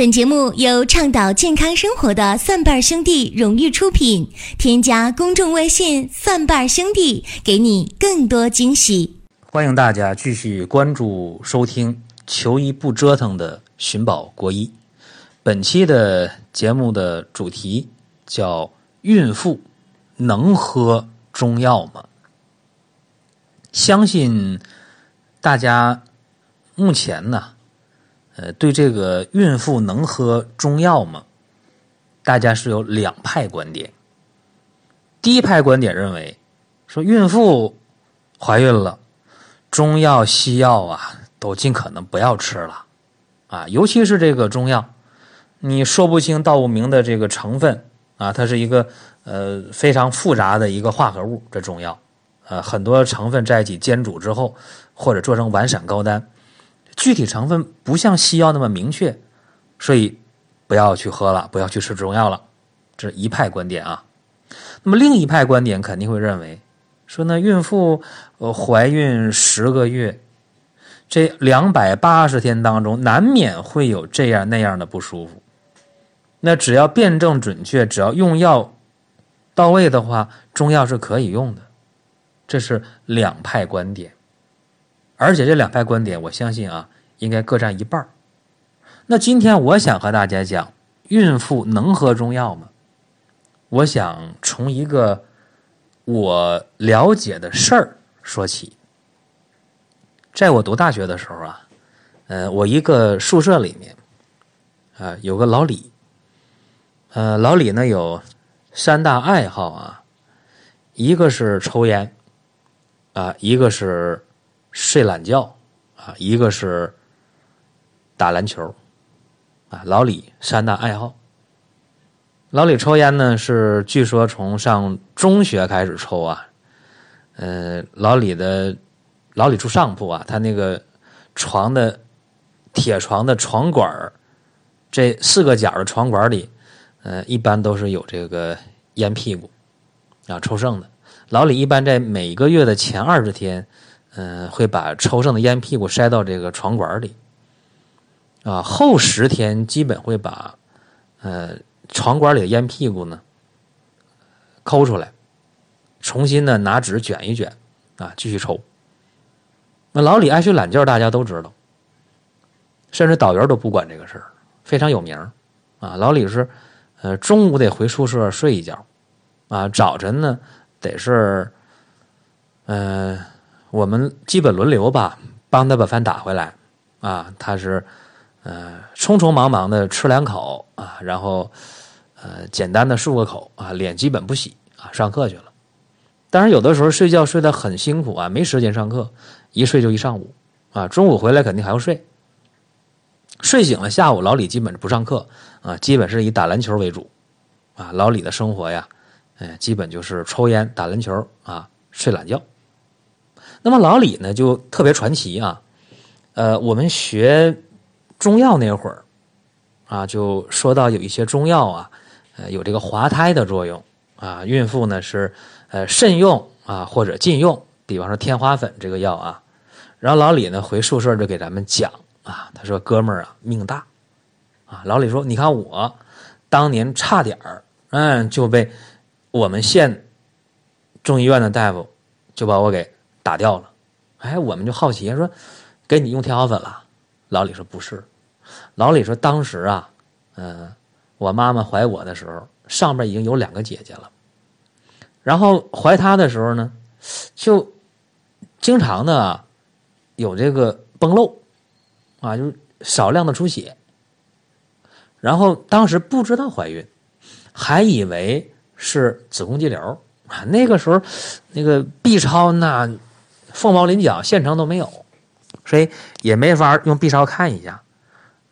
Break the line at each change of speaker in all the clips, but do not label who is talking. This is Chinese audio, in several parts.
本节目由倡导健康生活的蒜瓣兄弟荣誉出品。添加公众微信“蒜瓣兄弟”，给你更多惊喜。
欢迎大家继续关注收听“求医不折腾”的寻宝国医。本期的节目的主题叫“孕妇能喝中药吗？”相信大家目前呢。呃，对这个孕妇能喝中药吗？大家是有两派观点。第一派观点认为，说孕妇怀孕了，中药西药啊，都尽可能不要吃了啊，尤其是这个中药，你说不清道不明的这个成分啊，它是一个呃非常复杂的一个化合物，这中药，呃，很多成分在一起煎煮之后，或者做成丸散膏丹。具体成分不像西药那么明确，所以不要去喝了，不要去吃中药了，这是一派观点啊。那么另一派观点肯定会认为，说呢，孕妇呃怀孕十个月，这两百八十天当中难免会有这样那样的不舒服，那只要辩证准确，只要用药到位的话，中药是可以用的。这是两派观点。而且这两派观点，我相信啊，应该各占一半那今天我想和大家讲，孕妇能喝中药吗？我想从一个我了解的事儿说起。在我读大学的时候啊，呃，我一个宿舍里面啊有个老李，呃，老李呢有三大爱好啊，一个是抽烟啊，一个是。睡懒觉啊，一个是打篮球啊。老李三大爱好。老李抽烟呢，是据说从上中学开始抽啊。呃，老李的老李住上铺啊，他那个床的铁床的床管这四个角的床管里，呃，一般都是有这个烟屁股啊，抽剩的。老李一般在每个月的前二十天。嗯，会把抽剩的烟屁股塞到这个床管里，啊，后十天基本会把呃床管里的烟屁股呢抠出来，重新呢拿纸卷一卷，啊，继续抽。那老李爱睡懒觉，大家都知道，甚至导员都不管这个事儿，非常有名啊。老李是呃中午得回宿舍睡一觉，啊，早晨呢得是嗯。我们基本轮流吧，帮他把饭打回来，啊，他是，呃，匆匆忙忙的吃两口啊，然后，呃，简单的漱个口啊，脸基本不洗啊，上课去了。当然，有的时候睡觉睡得很辛苦啊，没时间上课，一睡就一上午啊，中午回来肯定还要睡。睡醒了，下午老李基本不上课啊，基本是以打篮球为主啊。老李的生活呀，哎，基本就是抽烟、打篮球啊，睡懒觉。那么老李呢，就特别传奇啊，呃，我们学中药那会儿啊，就说到有一些中药啊，呃，有这个滑胎的作用。啊，孕妇呢是呃慎用啊或者禁用，比方说天花粉这个药啊，然后老李呢回宿舍就给咱们讲啊，他说哥们儿啊命大。啊，老李说你看我当年差点儿嗯就被我们县中医院的大夫就把我给。打掉了，哎，我们就好奇说，给你用天花粉了？老李说不是，老李说当时啊，嗯，我妈妈怀我的时候，上边已经有两个姐姐了，然后怀她的时候呢，就经常的有这个崩漏，啊，就是少量的出血，然后当时不知道怀孕，还以为是子宫肌瘤啊，那个时候那个 B 超那。凤毛麟角，县城都没有，所以也没法用 B 超看一下，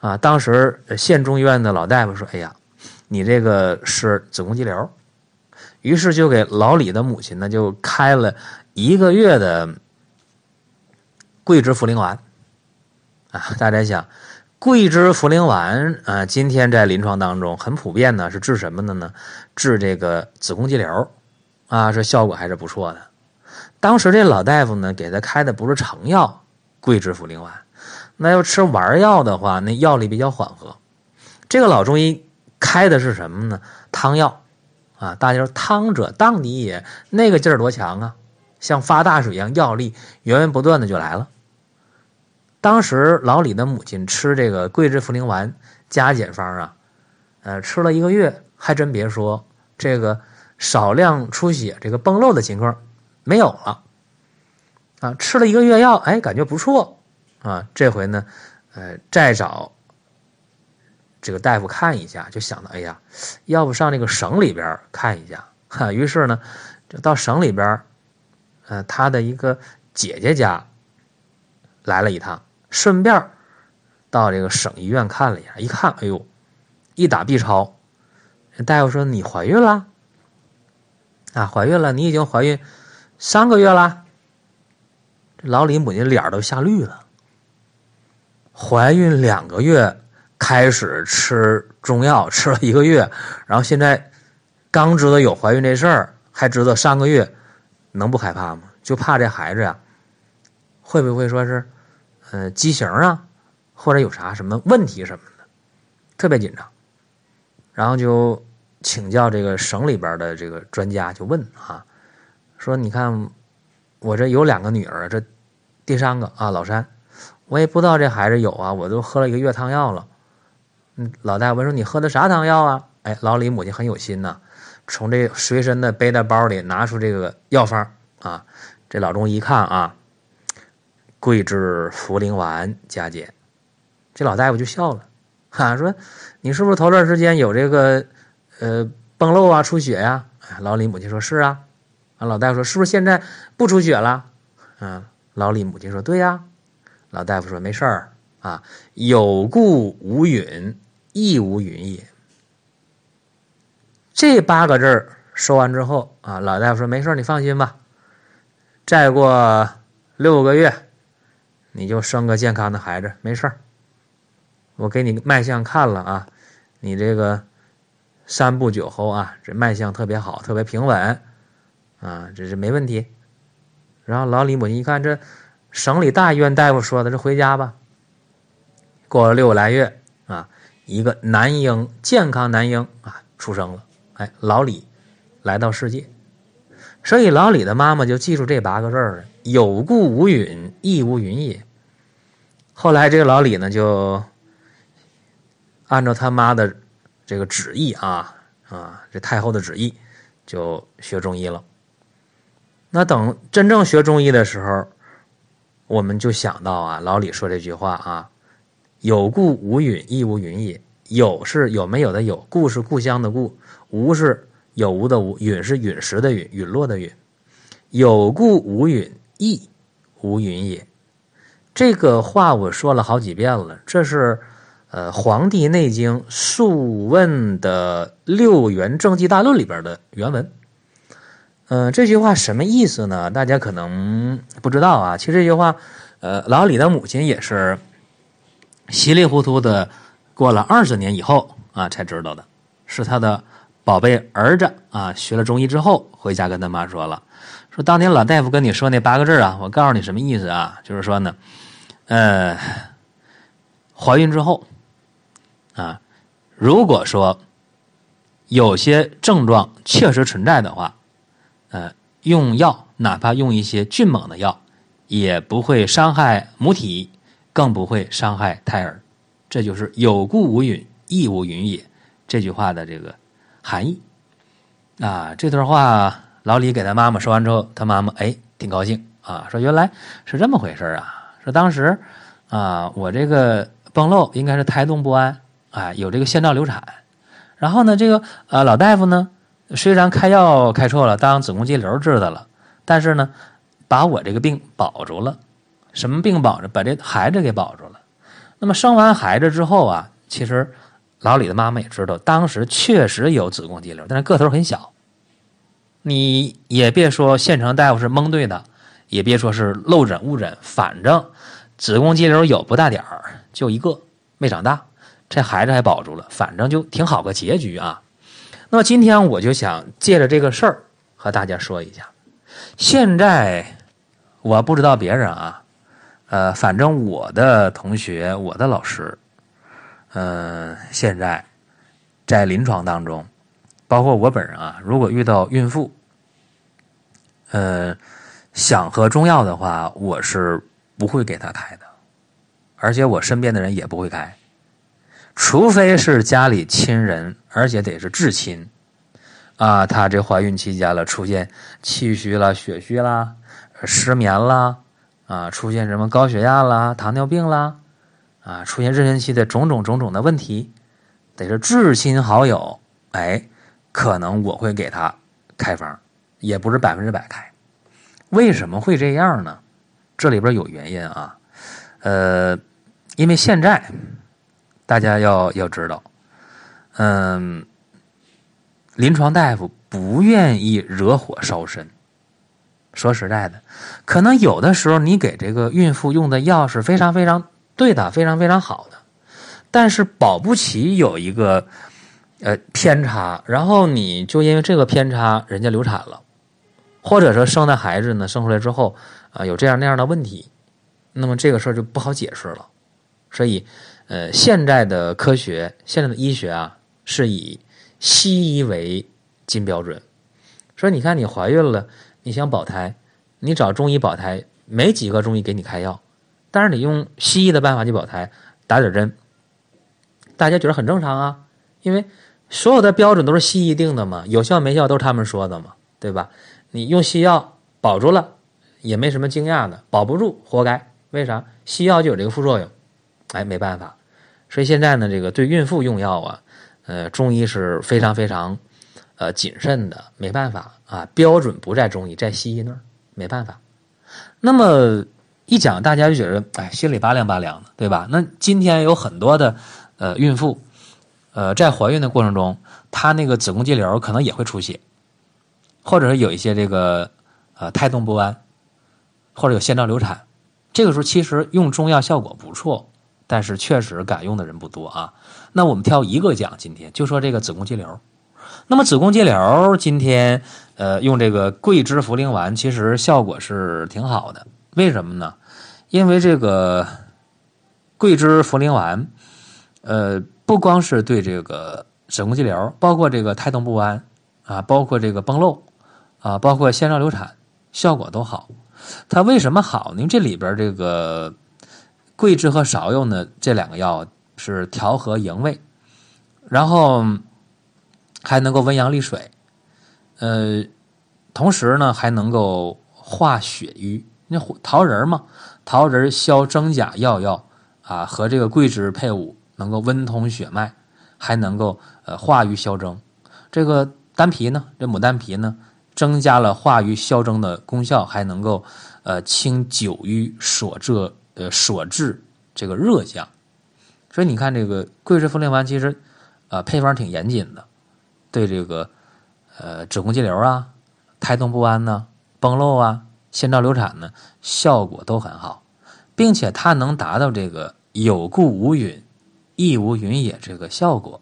啊，当时县中医院的老大夫说：“哎呀，你这个是子宫肌瘤。”于是就给老李的母亲呢就开了一个月的桂枝茯苓丸，啊，大家想，桂枝茯苓丸啊，今天在临床当中很普遍呢，是治什么的呢？治这个子宫肌瘤，啊，这效果还是不错的。当时这老大夫呢，给他开的不是成药桂枝茯苓丸，那要吃丸药的话，那药力比较缓和。这个老中医开的是什么呢？汤药啊，大家说汤者荡涤也，那个劲儿多强啊，像发大水一样，药力源源不断的就来了。当时老李的母亲吃这个桂枝茯苓丸加减方啊，呃，吃了一个月，还真别说，这个少量出血、这个崩漏的情况没有了。啊，吃了一个月药，哎，感觉不错啊。这回呢，呃，再找这个大夫看一下，就想到，哎呀，要不上这个省里边看一下。哈，于是呢，就到省里边，呃，他的一个姐姐家来了一趟，顺便到这个省医院看了一下。一看，哎呦，一打 B 超，大夫说你怀孕了啊，怀孕了，你已经怀孕三个月了。老李母亲脸都吓绿了。怀孕两个月，开始吃中药，吃了一个月，然后现在刚知道有怀孕这事儿，还知道三个月，能不害怕吗？就怕这孩子呀，会不会说是，呃，畸形啊，或者有啥什么问题什么的，特别紧张。然后就请教这个省里边的这个专家，就问啊，说你看我这有两个女儿，这。第三个啊，老三，我也不知道这孩子有啊，我都喝了一个月汤药了。嗯，老大夫说你喝的啥汤药啊？哎，老李母亲很有心呐，从这随身的背带包里拿出这个药方啊。这老中医一看啊，桂枝茯苓丸加减。这老大夫就笑了，哈，说你是不是头段时间有这个呃崩漏啊、出血呀？老李母亲说是啊。啊，老大夫说是不是现在不出血了？嗯。老李母亲说：“对呀。”老大夫说：“没事儿啊，有故无允，亦无允也。”这八个字儿说完之后啊，老大夫说：“没事儿，你放心吧。再过六个月，你就生个健康的孩子，没事儿。我给你脉象看了啊，你这个三步九候啊，这脉象特别好，特别平稳啊，这是没问题。”然后老李母亲一看，这省里大医院大夫说的，这回家吧。过了六个来月啊，一个男婴，健康男婴啊出生了。哎，老李来到世界，所以老李的妈妈就记住这八个字儿：有故无允，亦无允也。后来这个老李呢，就按照他妈的这个旨意啊啊，这太后的旨意，就学中医了。那等真正学中医的时候，我们就想到啊，老李说这句话啊，“有故无允，亦无允也。”有是有没有的有，故是故乡的故，无是有无的无，允是陨石的陨，陨落的陨。有故无允，亦无允也。这个话我说了好几遍了，这是呃《黄帝内经·素问》的《六元正纪大论》里边的原文。嗯，这句话什么意思呢？大家可能不知道啊。其实这句话，呃，老李的母亲也是稀里糊涂的过了二十年以后啊才知道的，是他的宝贝儿子啊学了中医之后回家跟他妈说了，说当年老大夫跟你说那八个字啊，我告诉你什么意思啊？就是说呢，呃，怀孕之后啊，如果说有些症状确实存在的话。呃，用药哪怕用一些迅猛的药，也不会伤害母体，更不会伤害胎儿。这就是有故无允，亦无允也。这句话的这个含义啊，这段话老李给他妈妈说完之后，他妈妈哎挺高兴啊，说原来是这么回事啊。说当时啊，我这个崩漏应该是胎动不安啊，有这个先兆流产。然后呢，这个呃老大夫呢。虽然开药开错了，当子宫肌瘤治的了，但是呢，把我这个病保住了。什么病保着？把这孩子给保住了。那么生完孩子之后啊，其实老李的妈妈也知道，当时确实有子宫肌瘤，但是个头很小。你也别说县城大夫是蒙对的，也别说是漏诊误诊，反正子宫肌瘤有不大点儿，就一个没长大，这孩子还保住了，反正就挺好个结局啊。那么今天我就想借着这个事儿和大家说一下。现在我不知道别人啊，呃，反正我的同学、我的老师，嗯，现在在临床当中，包括我本人啊，如果遇到孕妇，呃，想喝中药的话，我是不会给他开的，而且我身边的人也不会开，除非是家里亲人，而且得是至亲。啊，她这怀孕期间了，出现气虚了、血虚啦、失眠啦，啊，出现什么高血压啦、糖尿病啦，啊，出现妊娠期的种种种种的问题，得是至亲好友，哎，可能我会给她开方，也不是百分之百开。为什么会这样呢？这里边有原因啊，呃，因为现在大家要要知道，嗯。临床大夫不愿意惹火烧身。说实在的，可能有的时候你给这个孕妇用的药是非常非常对的，非常非常好的，但是保不齐有一个呃偏差，然后你就因为这个偏差，人家流产了，或者说生的孩子呢生出来之后啊有这样那样的问题，那么这个事儿就不好解释了。所以，呃，现在的科学，现在的医学啊，是以。西医为金标准，说你看你怀孕了，你想保胎，你找中医保胎，没几个中医给你开药，但是你用西医的办法去保胎，打点针，大家觉得很正常啊，因为所有的标准都是西医定的嘛，有效没效都是他们说的嘛，对吧？你用西药保住了，也没什么惊讶的，保不住活该，为啥？西药就有这个副作用，哎，没办法，所以现在呢，这个对孕妇用药啊。呃，中医是非常非常，呃，谨慎的，没办法啊，标准不在中医，在西医那儿，没办法。那么一讲，大家就觉得，哎，心里拔凉拔凉的，对吧？那今天有很多的呃孕妇，呃，在怀孕的过程中，她那个子宫肌瘤可能也会出血，或者是有一些这个呃胎动不安，或者有先兆流产，这个时候其实用中药效果不错。但是确实敢用的人不多啊。那我们挑一个讲，今天就说这个子宫肌瘤。那么子宫肌瘤今天呃用这个桂枝茯苓丸，其实效果是挺好的。为什么呢？因为这个桂枝茯苓丸，呃，不光是对这个子宫肌瘤，包括这个胎动不安啊，包括这个崩漏啊，包括先兆流产，效果都好。它为什么好呢？这里边这个。桂枝和芍药呢，这两个药是调和营卫，然后还能够温阳利水，呃，同时呢还能够化血瘀。那桃仁嘛，桃仁消真假药药啊，和这个桂枝配伍，能够温通血脉，还能够呃化瘀消征。这个丹皮呢，这牡丹皮呢，增加了化瘀消征的功效，还能够呃清久瘀所致。呃，所致这个热象，所以你看这个桂枝茯苓丸，其实啊配方挺严谨的，对这个呃子宫肌瘤啊、胎动不安呢、崩漏啊、先兆流产呢，效果都很好，并且它能达到这个有故无允，亦无允也这个效果。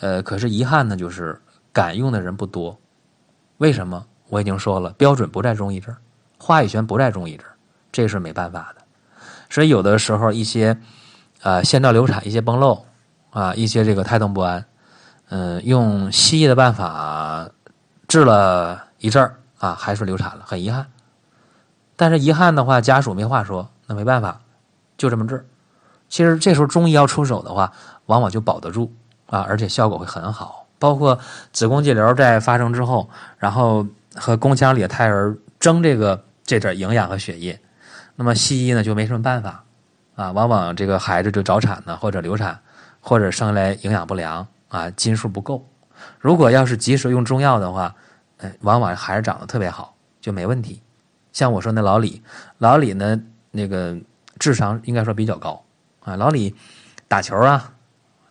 呃，可是遗憾呢，就是敢用的人不多。为什么？我已经说了，标准不在中医这儿，话语权不在中医这儿，这是没办法的。所以有的时候一些，啊，先兆流产，一些崩漏，啊，一些这个胎动不安，嗯，用西医的办法治了一阵儿，啊，还是流产了，很遗憾。但是遗憾的话，家属没话说，那没办法，就这么治。其实这时候中医要出手的话，往往就保得住，啊，而且效果会很好。包括子宫肌瘤在发生之后，然后和宫腔里的胎儿争这个这点营养和血液。那么西医呢就没什么办法，啊，往往这个孩子就早产呢，或者流产，或者生来营养不良啊，斤数不够。如果要是及时用中药的话，哎，往往孩子长得特别好，就没问题。像我说那老李，老李呢那个智商应该说比较高啊，老李打球啊，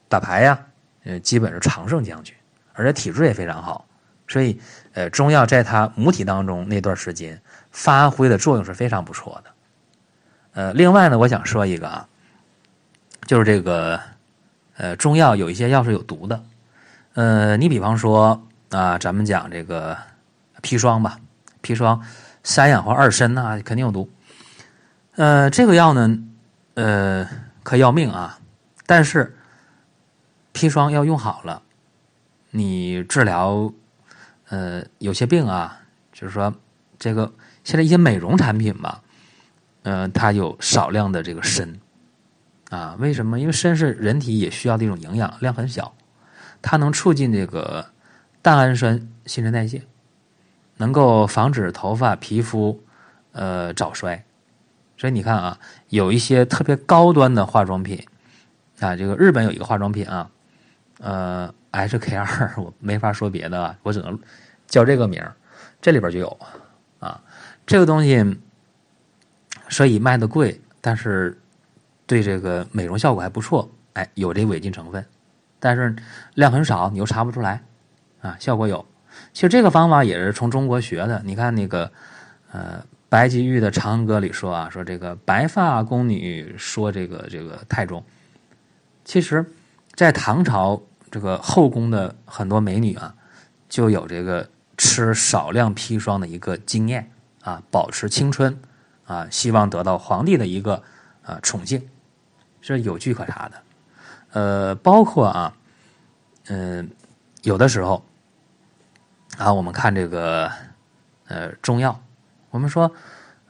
打牌呀，呃，基本是常胜将军，而且体质也非常好，所以呃，中药在他母体当中那段时间发挥的作用是非常不错的。呃，另外呢，我想说一个啊，就是这个，呃，中药有一些药是有毒的，呃，你比方说啊，咱们讲这个砒霜吧，砒霜三氧化二砷呐，肯定有毒。呃，这个药呢，呃，可要命啊，但是砒霜要用好了，你治疗呃有些病啊，就是说这个现在一些美容产品吧，呃，它有少量的这个砷啊，为什么？因为砷是人体也需要的一种营养，量很小，它能促进这个蛋氨酸新陈代谢，能够防止头发、皮肤呃早衰。所以你看啊，有一些特别高端的化妆品啊，这个日本有一个化妆品啊，呃，H K 二 我没法说别的，我只能叫这个名儿，这里边就有啊，这个东西所以卖的贵，但是对这个美容效果还不错，哎，有这违禁成分，但是量很少，你又查不出来啊，效果有。其实这个方法也是从中国学的，你看那个呃。白居易的《长恨歌》里说啊，说这个白发宫女说这个这个太重。其实，在唐朝这个后宫的很多美女啊，就有这个吃少量砒霜的一个经验啊，保持青春啊，希望得到皇帝的一个啊宠幸，是有据可查的。呃，包括啊，嗯，有的时候啊，我们看这个呃中药。我们说，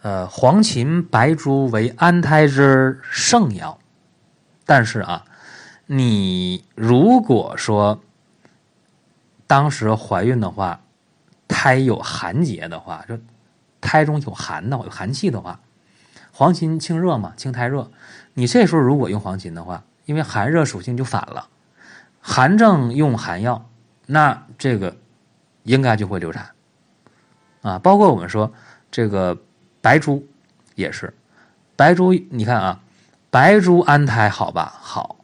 呃，黄芩、白术为安胎之圣药，但是啊，你如果说当时怀孕的话，胎有寒结的话，就胎中有寒的，有寒气的话，黄芩清热嘛，清胎热。你这时候如果用黄芩的话，因为寒热属性就反了，寒症用寒药，那这个应该就会流产啊。包括我们说。这个白术也是，白术你看啊，白术安胎好吧？好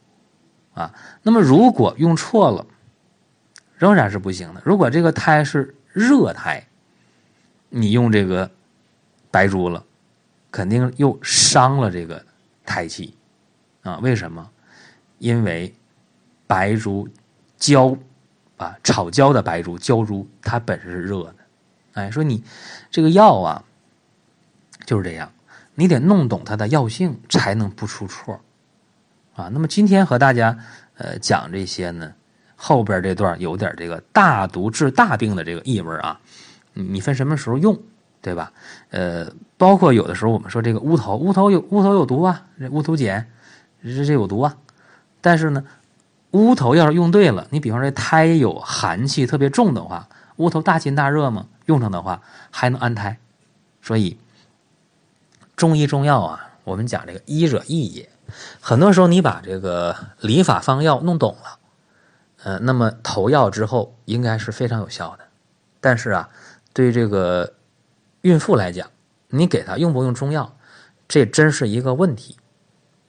啊。那么如果用错了，仍然是不行的。如果这个胎是热胎，你用这个白术了，肯定又伤了这个胎气啊。为什么？因为白术焦啊，炒焦的白术焦珠，它本身是热的。哎，说你这个药啊，就是这样，你得弄懂它的药性，才能不出错啊。那么今天和大家呃讲这些呢，后边这段有点这个大毒治大病的这个意味啊。你分什么时候用，对吧？呃，包括有的时候我们说这个乌头，乌头有乌头有毒啊，乌头碱这这有毒啊。但是呢，乌头要是用对了，你比方说胎有寒气特别重的话，乌头大清大热嘛。用上的话还能安胎，所以中医中药啊，我们讲这个医者易也。很多时候你把这个理法方药弄懂了，呃，那么投药之后应该是非常有效的。但是啊，对这个孕妇来讲，你给她用不用中药，这真是一个问题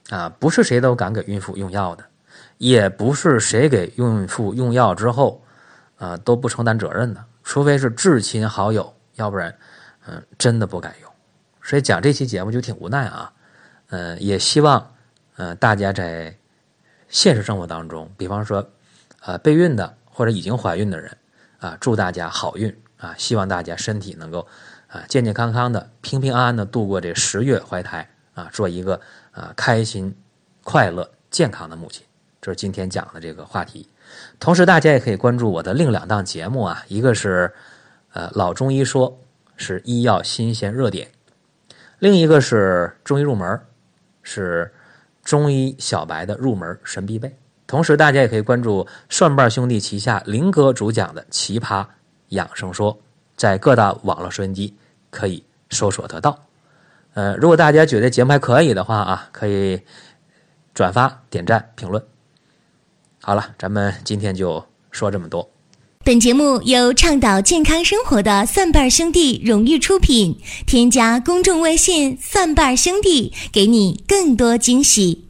啊！不是谁都敢给孕妇用药的，也不是谁给孕妇用药之后啊都不承担责任的。除非是至亲好友，要不然，嗯，真的不敢用。所以讲这期节目就挺无奈啊，嗯，也希望，嗯，大家在现实生活当中，比方说，呃，备孕的或者已经怀孕的人，啊，祝大家好运啊！希望大家身体能够啊健健康康的、平平安安的度过这十月怀胎啊，做一个啊开心、快乐、健康的母亲。这是今天讲的这个话题。同时，大家也可以关注我的另两档节目啊，一个是呃老中医说，是医药新鲜热点；另一个是中医入门，是中医小白的入门神必备。同时，大家也可以关注蒜瓣兄弟旗下林哥主讲的《奇葩养生说》，在各大网络收音机可以搜索得到。呃，如果大家觉得节目还可以的话啊，可以转发、点赞、评论。好了，咱们今天就说这么多。
本节目由倡导健康生活的蒜瓣兄弟荣誉出品。添加公众微信“蒜瓣兄弟”，给你更多惊喜。